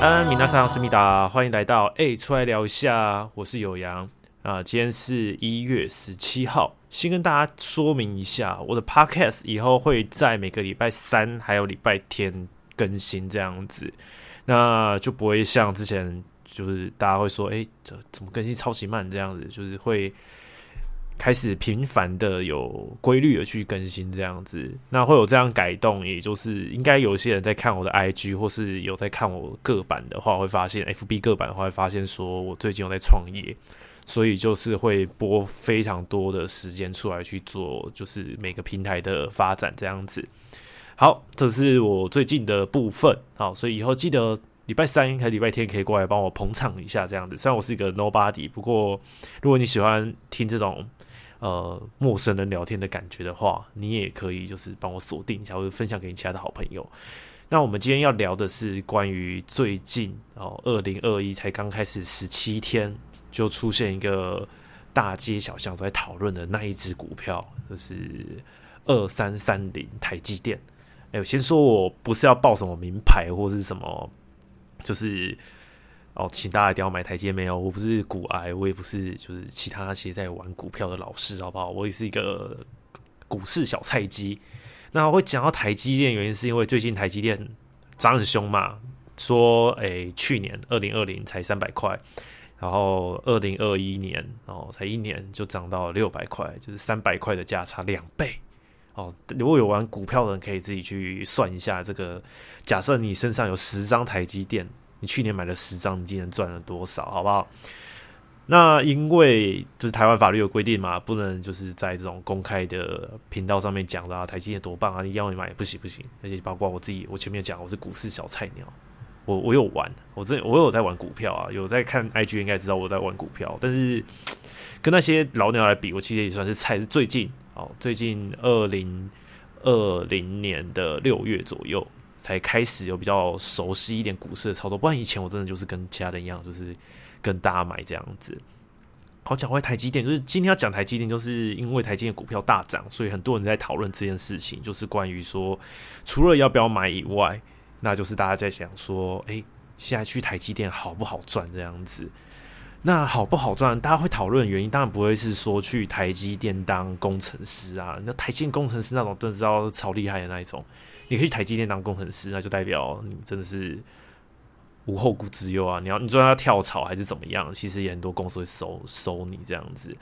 安，米娜桑思密达，欢迎来到哎、出来聊一下。我是有阳啊，今天是一月十七号。先跟大家说明一下，我的 podcast 以后会在每个礼拜三还有礼拜天更新，这样子，那就不会像之前就是大家会说，哎、这怎么更新超级慢这样子，就是会。开始频繁的有规律的去更新这样子，那会有这样改动，也就是应该有些人在看我的 IG 或是有在看我个版的话，会发现 FB 个版的话会发现说我最近有在创业，所以就是会播非常多的时间出来去做，就是每个平台的发展这样子。好，这是我最近的部分，好，所以以后记得礼拜三还礼拜天可以过来帮我捧场一下这样子。虽然我是一个 nobody，不过如果你喜欢听这种。呃，陌生人聊天的感觉的话，你也可以就是帮我锁定一下，或者分享给你其他的好朋友。那我们今天要聊的是关于最近哦，二零二一才刚开始十七天，就出现一个大街小巷都在讨论的那一只股票，就是二三三零台积电。哎，我先说我不是要报什么名牌或是什么，就是。哦，请大家一定要买台积电没有？我不是股癌，我也不是就是其他那些在玩股票的老师，好不好？我也是一个股市小菜鸡。那我会讲到台积电，原因是因为最近台积电涨很凶嘛，说诶、去年二零二零才三百块，然后二零二一年哦才一年就涨到六百块，就是三百块的价差两倍。哦，如果有玩股票的人可以自己去算一下这个。假设你身上有十张台积电。你去年买了十张，你今年赚了多少？好不好？那因为就是台湾法律有规定嘛，不能就是在这种公开的频道上面讲的啊，台积电多棒啊，你要你买不行不行。而且包括我自己，我前面讲我是股市小菜鸟，我我有玩，我这我有在玩股票啊，有在看 IG 应该知道我在玩股票，但是跟那些老鸟来比，我其实也算是菜。是最近哦，最近二零二零年的六月左右。才开始有比较熟悉一点股市的操作，不然以前我真的就是跟其他人一样，就是跟大家买这样子。好，讲回台积电，就是今天要讲台积电，就是因为台积电股票大涨，所以很多人在讨论这件事情，就是关于说，除了要不要买以外，那就是大家在想说，诶，现在去台积电好不好赚这样子？那好不好赚？大家会讨论原因，当然不会是说去台积电当工程师啊，那台积电工程师那种，真的知道超厉害的那一种。你可以去台积电当工程师，那就代表你真的是无后顾之忧啊！你要你说要跳槽还是怎么样？其实也很多公司会收收你这样子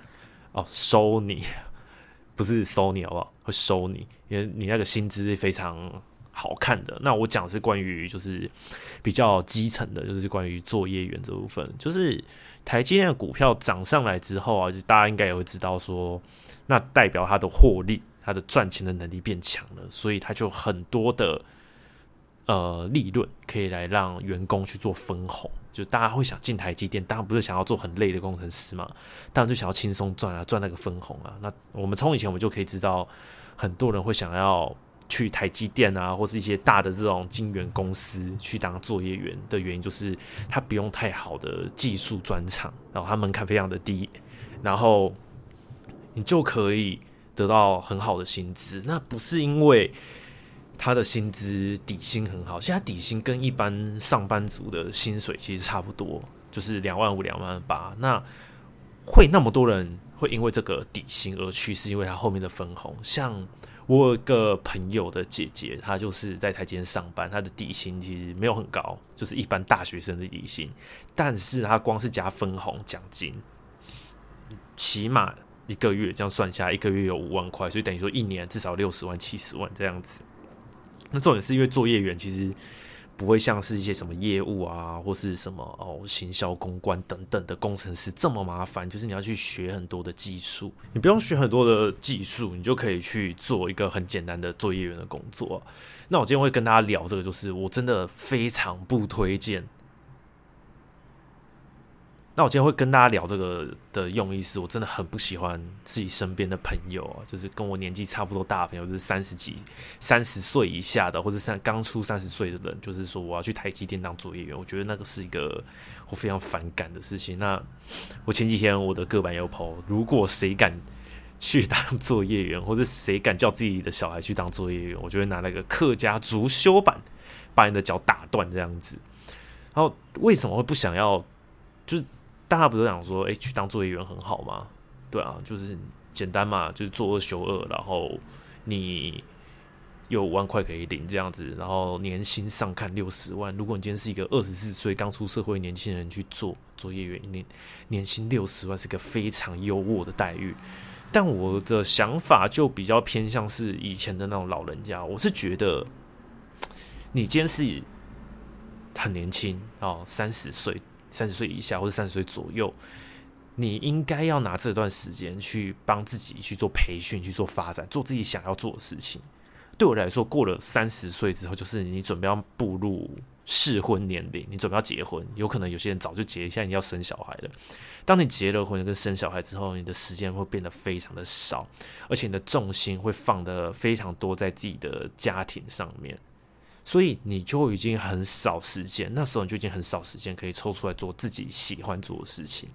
哦，收你 不是收你好不好？会收你，因为你那个薪资是非常好看的。那我讲是关于就是比较基层的，就是关于作业员这部分。就是台积电的股票涨上来之后啊，就大家应该也会知道说，那代表它的获利。他的赚钱的能力变强了，所以他就很多的呃利润可以来让员工去做分红。就大家会想进台积电，当然不是想要做很累的工程师嘛，当然就想要轻松赚啊，赚那个分红啊。那我们从以前我们就可以知道，很多人会想要去台积电啊，或是一些大的这种晶圆公司去当作业员的原因，就是他不用太好的技术专长，然后他门槛非常的低，然后你就可以。得到很好的薪资，那不是因为他的薪资底薪很好，现在底薪跟一般上班族的薪水其实差不多，就是两万五、两万八。那会那么多人会因为这个底薪而去，是因为他后面的分红。像我有个朋友的姐姐，她就是在台积电上班，她的底薪其实没有很高，就是一般大学生的底薪，但是她光是加分红奖金，起码。一个月这样算下来，一个月有五万块，所以等于说一年至少六十万、七十万这样子。那重点是因为作业员其实不会像是一些什么业务啊，或是什么哦行销、公关等等的工程师这么麻烦，就是你要去学很多的技术。你不用学很多的技术，你就可以去做一个很简单的作业员的工作。那我今天会跟大家聊这个，就是我真的非常不推荐。那我今天会跟大家聊这个的用意是，我真的很不喜欢自己身边的朋友啊，就是跟我年纪差不多大的朋友，就是三十几、三十岁以下的，或者三刚出三十岁的人，就是说我要去台积电当作业员，我觉得那个是一个我非常反感的事情。那我前几天我的个板有 po，如果谁敢去当作业员，或者谁敢叫自己的小孩去当作业员，我就会拿那个客家竹修板把你的脚打断这样子。然后为什么会不想要？就是大家不是讲说，哎、去当作业员很好吗？对啊，就是简单嘛，就是做二休二，然后你有五万块可以领这样子，然后年薪上看六十万。如果你今天是一个二十四岁刚出社会年轻人去做作业员，年年薪六十万是个非常优渥的待遇。但我的想法就比较偏向是以前的那种老人家，我是觉得你今天是很年轻哦，三十岁、三十岁以下或者三十岁左右，你应该要拿这段时间去帮自己去做培训、去做发展、做自己想要做的事情。对我来说，过了三十岁之后，就是你准备要步入。适婚年龄，你准备要结婚，有可能有些人早就结，现在你要生小孩了。当你结了婚跟生小孩之后，你的时间会变得非常的少，而且你的重心会放得非常多在自己的家庭上面，所以你就已经很少时间，那时候你就已经很少时间可以抽出来做自己喜欢做的事情。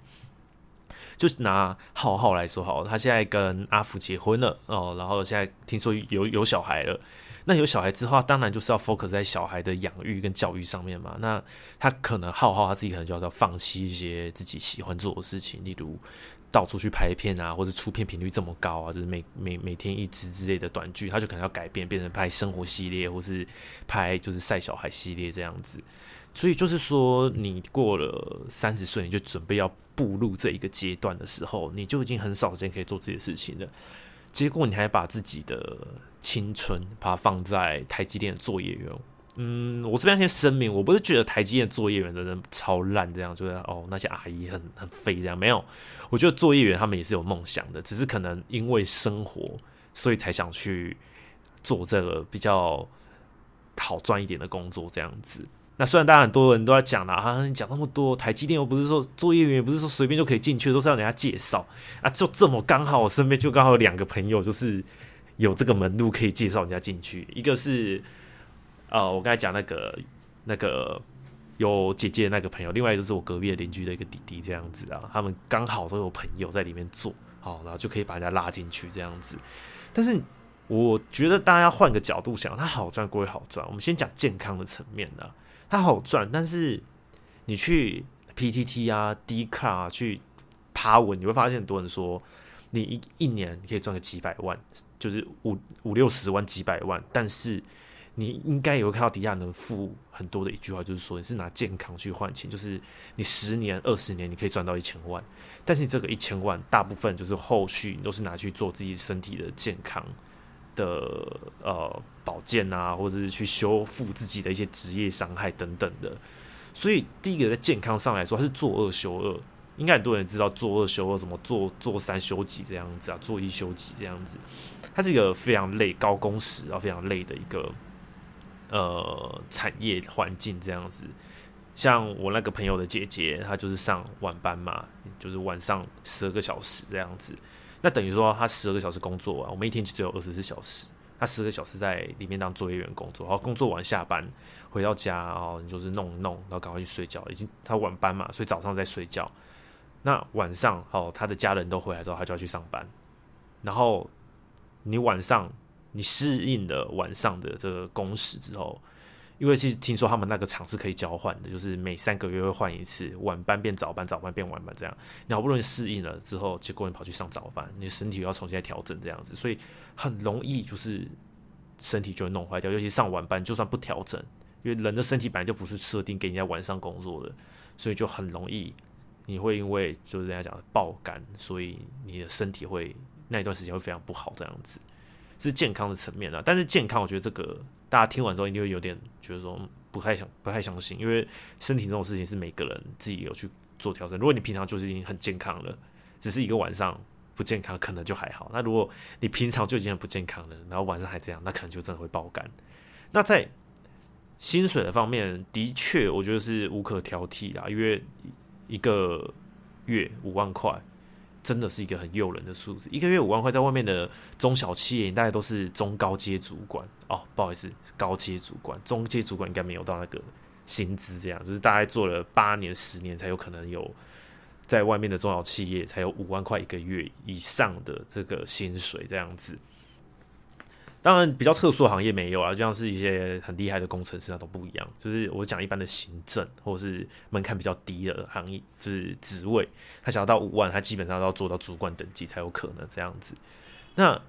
就拿浩浩来说好，他现在跟阿福结婚了哦，然后现在听说有有小孩了。那有小孩之后，当然就是要 focus 在小孩的养育跟教育上面嘛。那他可能浩浩他自己可能就要放弃一些自己喜欢做的事情，例如到处去拍片啊，或者出片频率这么高啊，就是每每每天一支之类的短剧，他就可能要改变，变成拍生活系列，或是拍就是晒小孩系列这样子。所以就是说，你过了三十岁，你就准备要步入这一个阶段的时候，你就已经很少时间可以做这些事情了。结果你还把自己的青春把它放在台积电的作业员，嗯，我这边先声明，我不是觉得台积电作业员真的超烂，这样就是哦那些阿姨很很废这样，没有，我觉得作业员他们也是有梦想的，只是可能因为生活，所以才想去做这个比较好赚一点的工作这样子。那虽然大家很多人都在讲啦，啊，你讲那么多，台积电又不是说作业员，也不是说随便就可以进去，都是要人家介绍啊。就这么刚好，我身边就刚好有两个朋友，就是有这个门路可以介绍人家进去。一个是呃，我刚才讲那个那个有姐姐的那个朋友，另外一个就是我隔壁的邻居的一个弟弟，这样子啊。他们刚好都有朋友在里面做，好，然后就可以把人家拉进去这样子。但是我觉得大家要换个角度想，它好赚归好赚，我们先讲健康的层面的。它好赚，但是你去 PTT 啊、D 卡啊去爬文，你会发现很多人说，你一一年你可以赚个几百万，就是五五六十万、几百万。但是你应该也会看到底下能付很多的一句话，就是说你是拿健康去换钱，就是你十年、二十年你可以赚到一千万，但是这个一千万大部分就是后续你都是拿去做自己身体的健康。的呃保健啊，或者是去修复自己的一些职业伤害等等的，所以第一个在健康上来说，它是做二休二，应该很多人知道做二休二怎么做，做三休几这样子啊，做一休几这样子，它是一个非常累、高工时啊非常累的一个呃产业环境这样子。像我那个朋友的姐姐，她就是上晚班嘛，就是晚上十二个小时这样子。那等于说，她十二个小时工作完，我们一天就只有二十四小时。她十二个小时在里面当作业员工作，然后工作完下班回到家，然后你就是弄弄，然后赶快去睡觉。已经她晚班嘛，所以早上在睡觉。那晚上哦，他的家人都回来之后，他就要去上班。然后你晚上你适应了晚上的这个工时之后。因为其实听说他们那个厂是可以交换的，就是每三个月会换一次，晚班变早班，早班变晚班这样。你好不容易适应了之后，结果你跑去上早班，你身体又要重新来调整这样子，所以很容易就是身体就弄坏掉。尤其上晚班，就算不调整，因为人的身体本来就不是设定给人家晚上工作的，所以就很容易你会因为就是人家讲的爆肝，所以你的身体会那一段时间会非常不好这样子。是健康的层面了，但是健康，我觉得这个大家听完之后一定会有点觉得说不太想、不太相信，因为身体这种事情是每个人自己有去做调整。如果你平常就是已经很健康了，只是一个晚上不健康，可能就还好。那如果你平常就已经很不健康了，然后晚上还这样，那可能就真的会爆肝。那在薪水的方面，的确我觉得是无可挑剔啦，因为一个月五万块。真的是一个很诱人的数字，一个月五万块，在外面的中小企业，大概都是中高阶主管哦。不好意思，高阶主管、中阶主管应该没有到那个薪资这样，就是大概做了八年、十年才有可能有在外面的中小企业才有五万块一个月以上的这个薪水这样子。当然，比较特殊的行业没有啊，就像是一些很厉害的工程师那都不一样。就是我讲一般的行政或者是门槛比较低的行业，就是职位，他想要到五万，他基本上都要做到主管等级才有可能这样子。那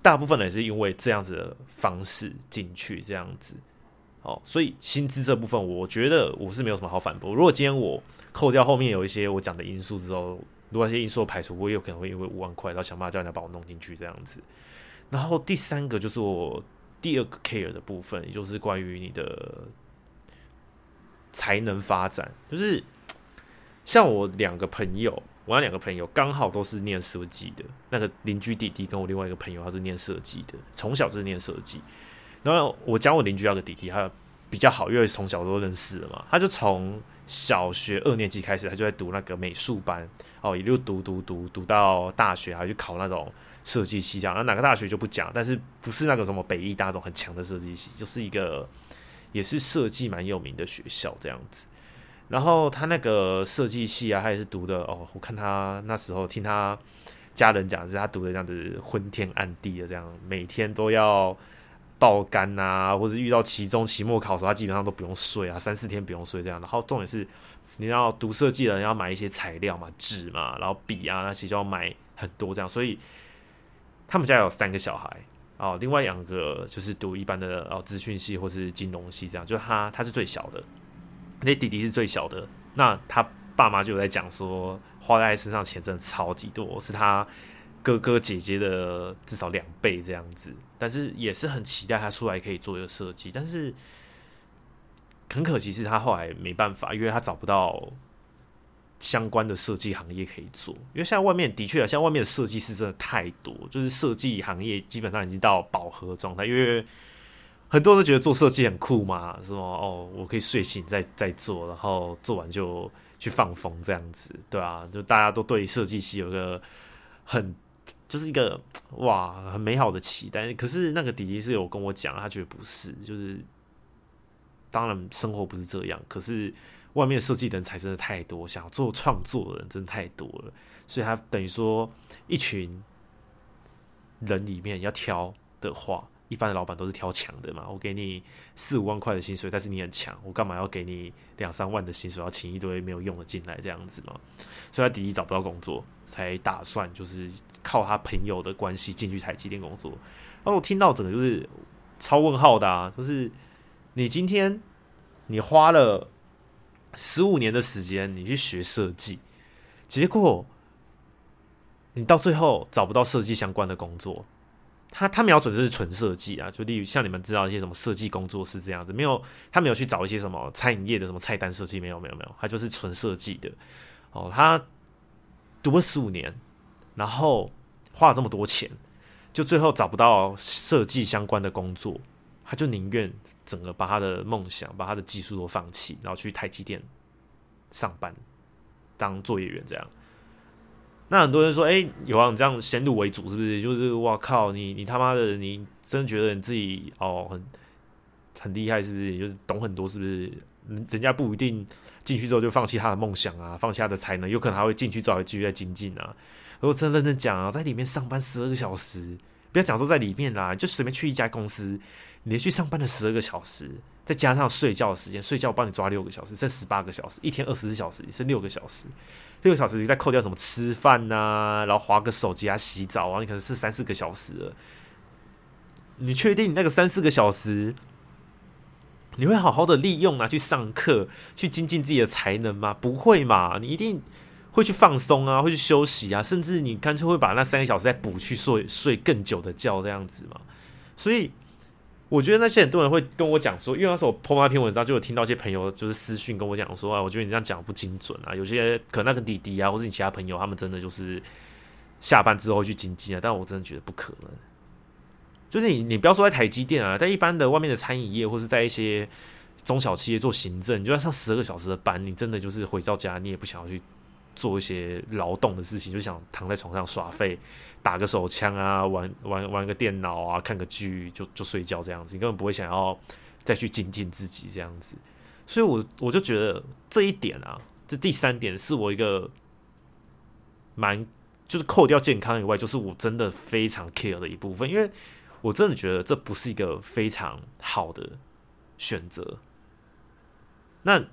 大部分人是因为这样子的方式进去这样子，哦，所以薪资这部分，我觉得我是没有什么好反驳。如果今天我扣掉后面有一些我讲的因素之后，如果这些因素排除，我也有可能会因为五万块，然后想办法叫人家把我弄进去这样子。然后第三个就是我第二个 care 的部分，也就是关于你的才能发展。就是像我两个朋友，我那两个朋友刚好都是念设计的。那个邻居弟弟跟我另外一个朋友，他是念设计的，从小就是念设计。然后我讲我邻居那个弟弟，他比较好，因为从小都认识了嘛。他就从小学二年级开始，他就在读那个美术班，哦，一路读读读读到大学，还去考那种。设计系这样，那哪个大学就不讲，但是不是那个什么北艺大那种很强的设计系，就是一个也是设计蛮有名的学校这样子。然后他那个设计系啊，他也是读的哦，我看他那时候听他家人讲，是他读的这样子昏天暗地的这样，每天都要爆肝啊，或者遇到期中、期末考的时候，他基本上都不用睡啊，三四天不用睡这样。然后重点是，你要读设计的人要买一些材料嘛，纸嘛，然后笔啊那些就要买很多这样，所以。他们家有三个小孩哦，另外两个就是读一般的哦资讯系或是金融系这样，就他他是最小的，那弟弟是最小的，那他爸妈就有在讲说，花在身上钱真的超级多，是他哥哥姐姐的至少两倍这样子，但是也是很期待他出来可以做一个设计，但是很可惜是他后来没办法，因为他找不到。相关的设计行业可以做，因为现在外面的确啊，像外面的设计师真的太多，就是设计行业基本上已经到饱和状态。因为很多人都觉得做设计很酷嘛，是吗？哦，我可以睡醒再再做，然后做完就去放风这样子，对啊，就大家都对设计系有个很就是一个哇很美好的期待。可是那个弟弟是有跟我讲，他觉得不是，就是当然生活不是这样，可是。外面设计人才真的太多，想做创作的人真的太多了，所以他等于说一群人里面要挑的话，一般的老板都是挑强的嘛。我给你四五万块的薪水，但是你很强，我干嘛要给你两三万的薪水，要请一堆没有用的进来这样子嘛？所以他弟弟找不到工作，才打算就是靠他朋友的关系进去台积电工作。然后我听到整个就是超问号的啊，就是你今天你花了。十五年的时间，你去学设计，结果你到最后找不到设计相关的工作。他他瞄准就是纯设计啊，就例如像你们知道一些什么设计工作室这样子，没有他没有去找一些什么餐饮业的什么菜单设计，没有没有没有，他就是纯设计的。哦，他读了十五年，然后花了这么多钱，就最后找不到设计相关的工作，他就宁愿。整个把他的梦想、把他的技术都放弃，然后去台积电上班当作业员这样。那很多人说：“哎、有啊，你这样先入为主是不是？就是哇靠，你你他妈的，你真的觉得你自己哦很很厉害是不是？就是懂很多是不是？人家不一定进去之后就放弃他的梦想啊，放弃他的才能，有可能还会进去之后继续在精进啊。如果真的认真讲啊，在里面上班十二个小时，不要讲说在里面啦，就随便去一家公司。”连续上班了十二个小时，再加上睡觉的时间，睡觉我帮你抓六个小时，剩十八个小时，一天二十四小时，剩六个小时，六个小时你再扣掉什么吃饭呐、啊，然后划个手机啊，洗澡啊，你可能是三四个小时了。你确定你那个三四个小时，你会好好的利用啊去上课，去精进自己的才能吗？不会嘛，你一定会去放松啊，会去休息啊，甚至你干脆会把那三个小时再补去睡睡更久的觉这样子嘛，所以。我觉得那些很多人会跟我讲说，因为那时候我 po 那篇文章，就有听到一些朋友就是私讯跟我讲说啊，我觉得你这样讲不精准啊。有些可能那个弟弟啊，或是你其他朋友，他们真的就是下班之后去经济啊，但我真的觉得不可能。就是你，你不要说在台积电啊，在一般的外面的餐饮业，或是在一些中小企业做行政，你就要上十二个小时的班，你真的就是回到家，你也不想要去做一些劳动的事情，就想躺在床上耍废。打个手枪啊，玩玩玩个电脑啊，看个剧就就睡觉这样子，你根本不会想要再去精进自己这样子。所以我，我我就觉得这一点啊，这第三点是我一个蛮就是扣掉健康以外，就是我真的非常 care 的一部分，因为我真的觉得这不是一个非常好的选择。那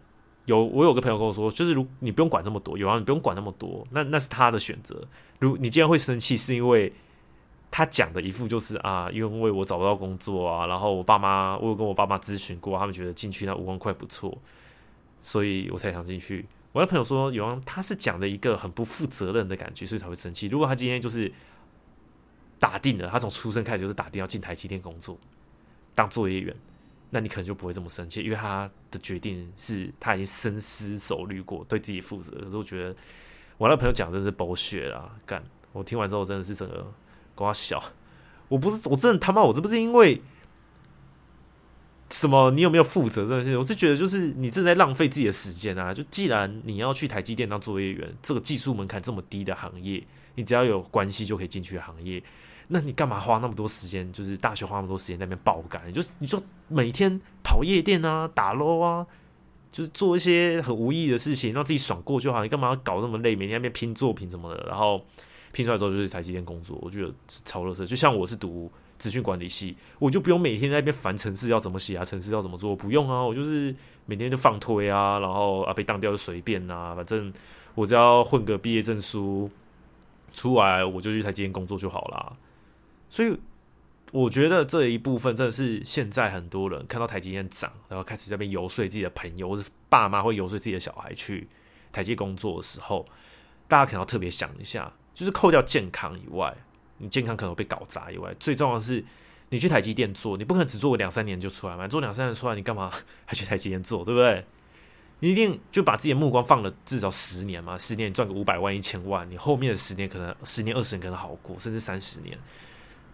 有我有个朋友跟我说，就是如你不用管这么多，有啊，你不用管那么多，那那是他的选择。如你既然会生气，是因为他讲的一副就是啊，因为我找不到工作啊，然后我爸妈，我有跟我爸妈咨询过，他们觉得进去那五万块不错，所以我才想进去。我的朋友说，有啊，他是讲的一个很不负责任的感觉，所以才会生气。如果他今天就是打定了，他从出生开始就是打定要进台积电工作，当作业员。那你可能就不会这么生气，因为他的决定是他已经深思熟虑过，对自己负责。可是我觉得我那朋友讲真的是狗血啦，干！我听完之后真的是整个瓜小。我不是，我真的他妈，我这不是因为什么？你有没有负责任？我是觉得就是你正在浪费自己的时间啊！就既然你要去台积电当作业员，这个技术门槛这么低的行业，你只要有关系就可以进去的行业。那你干嘛花那么多时间？就是大学花那么多时间在那边爆肝，你就你就每天跑夜店啊、打 LOL 啊，就是做一些很无意义的事情，让自己爽过就好。你干嘛要搞那么累？每天那边拼作品什么的，然后拼出来之后就是台积电工作，我觉得超垃圾。就像我是读资讯管理系，我就不用每天在那边烦程式要怎么写啊，程式要怎么做，不用啊，我就是每天就放推啊，然后啊被当掉就随便啊，反正我只要混个毕业证书出来，我就去台积电工作就好啦。所以我觉得这一部分真的是现在很多人看到台积电涨，然后开始在那边游说自己的朋友，或是爸妈会游说自己的小孩去台积工作的时候，大家可能要特别想一下，就是扣掉健康以外，你健康可能被搞砸以外，最重要的是你去台积电做，你不可能只做个两三年就出来嘛，做两三年出来，你干嘛 还去台积电做，对不对？你一定就把自己的目光放了至少十年嘛，十年赚个五百万、一千万，你后面的十年可能十年、二十年可能好过，甚至三十年。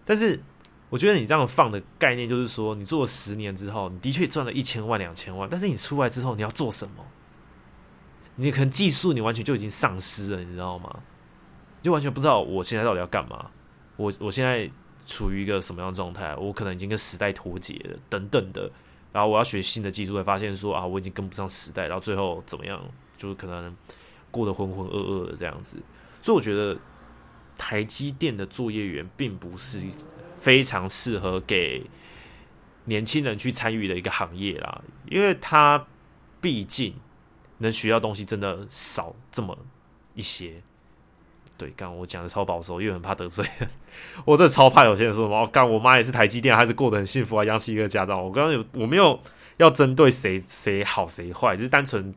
但是，我觉得你这样放的概念就是说，你做了十年之后，你的确赚了一千万、两千万。但是你出来之后，你要做什么？你可能技术你完全就已经丧失了，你知道吗？就完全不知道我现在到底要干嘛。我我现在处于一个什么样的状态？我可能已经跟时代脱节了，等等的。然后我要学新的技术，会发现说啊，我已经跟不上时代。然后最后怎么样？就是可能过得浑浑噩噩的这样子。所以我觉得。台积电的作业员并不是非常适合给年轻人去参与的一个行业啦，因为他毕竟能学到东西真的少这么一些。对，刚我讲的超保守，因为很怕得罪，我这超怕有些人说什么，我刚我妈也是台积电，还是过得很幸福啊，养起一个家长。我刚刚有我没有要针对谁谁好谁坏，只是单纯。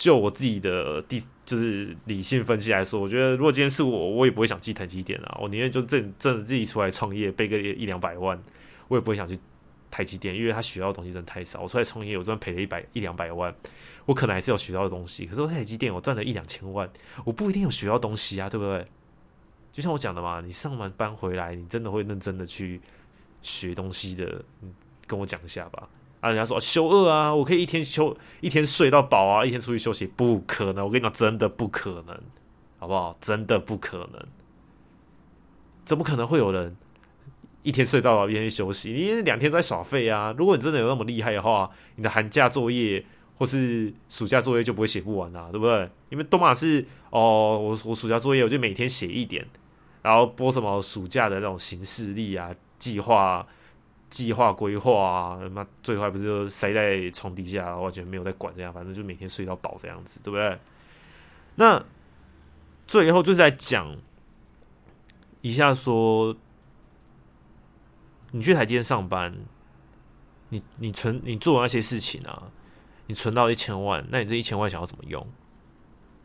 就我自己的第就是理性分析来说，我觉得如果今天是我，我也不会想进台积电啊。我宁愿就真真的自己出来创业，背个一两百万，我也不会想去台积电，因为他学到的东西真的太少。我出来创业，我赚赔了一百一两百万，我可能还是有学到的东西。可是我台积电，我赚了一两千万，我不一定有学到东西啊，对不对？就像我讲的嘛，你上完班回来，你真的会认真的去学东西的，你跟我讲一下吧。啊！人家说休二啊，我可以一天休一天睡到饱啊，一天出去休息，不可能！我跟你讲，真的不可能，好不好？真的不可能，怎么可能会有人一天睡到饱，一天休息？你两天在耍废啊！如果你真的有那么厉害的话，你的寒假作业或是暑假作业就不会写不完啊，对不对？因为东马是哦，我我暑假作业我就每天写一点，然后播什么暑假的那种行事历啊、计划。计划规划啊，妈最后还不是就塞在床底下，完全没有在管这样，反正就每天睡到饱这样子，对不对？那最后就是在讲一下说，你去台积电上班，你你存你做那些事情啊，你存到一千万，那你这一千万想要怎么用？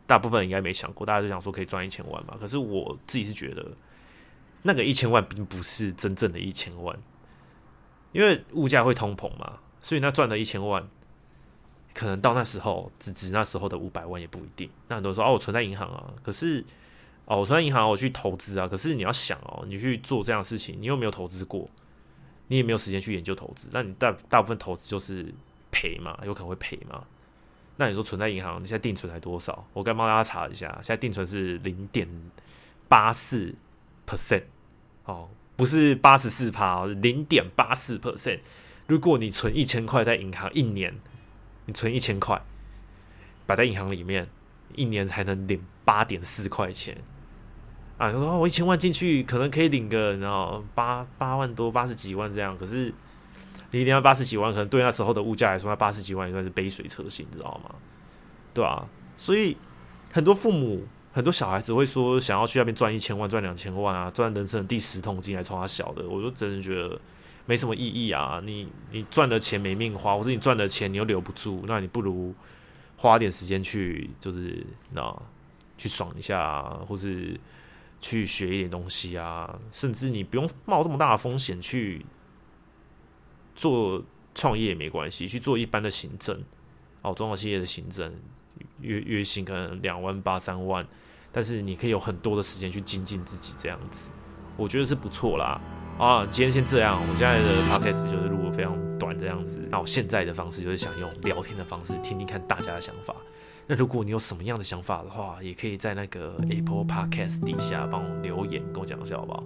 大部分人应该没想过，大家就想说可以赚一千万嘛。可是我自己是觉得，那个一千万并不是真正的一千万。因为物价会通膨嘛，所以那赚了一千万，可能到那时候只值那时候的五百万也不一定。那很多人说哦，我存在银行啊，可是哦，我存在银行，我去投资啊。可是你要想哦，你去做这样的事情，你又没有投资过，你也没有时间去研究投资，那你大大部分投资就是赔嘛，有可能会赔嘛。那你说存在银行，你现在定存才多少？我刚帮大家查一下，现在定存是零点八四 percent 哦。不是八十四趴，零点八四 percent。如果你存一千块在银行，一年你存一千块摆在银行里面，一年才能领八点四块钱啊！他说我一千万进去，可能可以领个，然后八八万多，八十几万这样。可是你领到八十几万，可能对那时候的物价来说，那八十几万也算是杯水车薪，你知道吗？对啊，所以很多父母、很多小孩子会说，想要去那边赚一千万、赚两千万啊，赚人生的第十桶金来冲他小的，我就真的觉得没什么意义啊！你你赚的钱没命花，或者你赚的钱你又留不住，那你不如。花点时间去，就是那去爽一下啊，或是去学一点东西啊，甚至你不用冒这么大的风险去做创业也没关系，去做一般的行政哦，中小企业的行政，月月薪可能两万八三万，但是你可以有很多的时间去精进自己，这样子，我觉得是不错啦。啊，今天先这样，我现在的 podcast 就是录的非常短这样子。那我现在的方式就是想用聊天的方式听听看大家的想法。那如果你有什么样的想法的话，也可以在那个 Apple Podcast 底下帮我留言跟我讲一下好不好？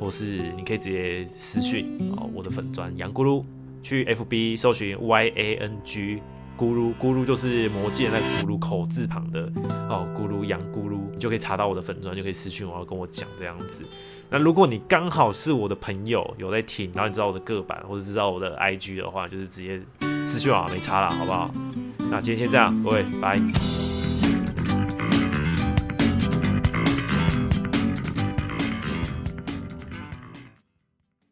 或是你可以直接私讯啊，我的粉专杨咕噜，去 FB 搜寻 Y A N G 咕噜咕噜就是魔戒那个咕噜口字旁的哦，咕噜羊咕噜，你就可以查到我的粉砖，就可以私讯我要跟我讲这样子。那如果你刚好是我的朋友，有在听，然后你知道我的个版或者知道我的 IG 的话，就是直接私讯我没差啦，好不好？那今天先这样，各位，拜。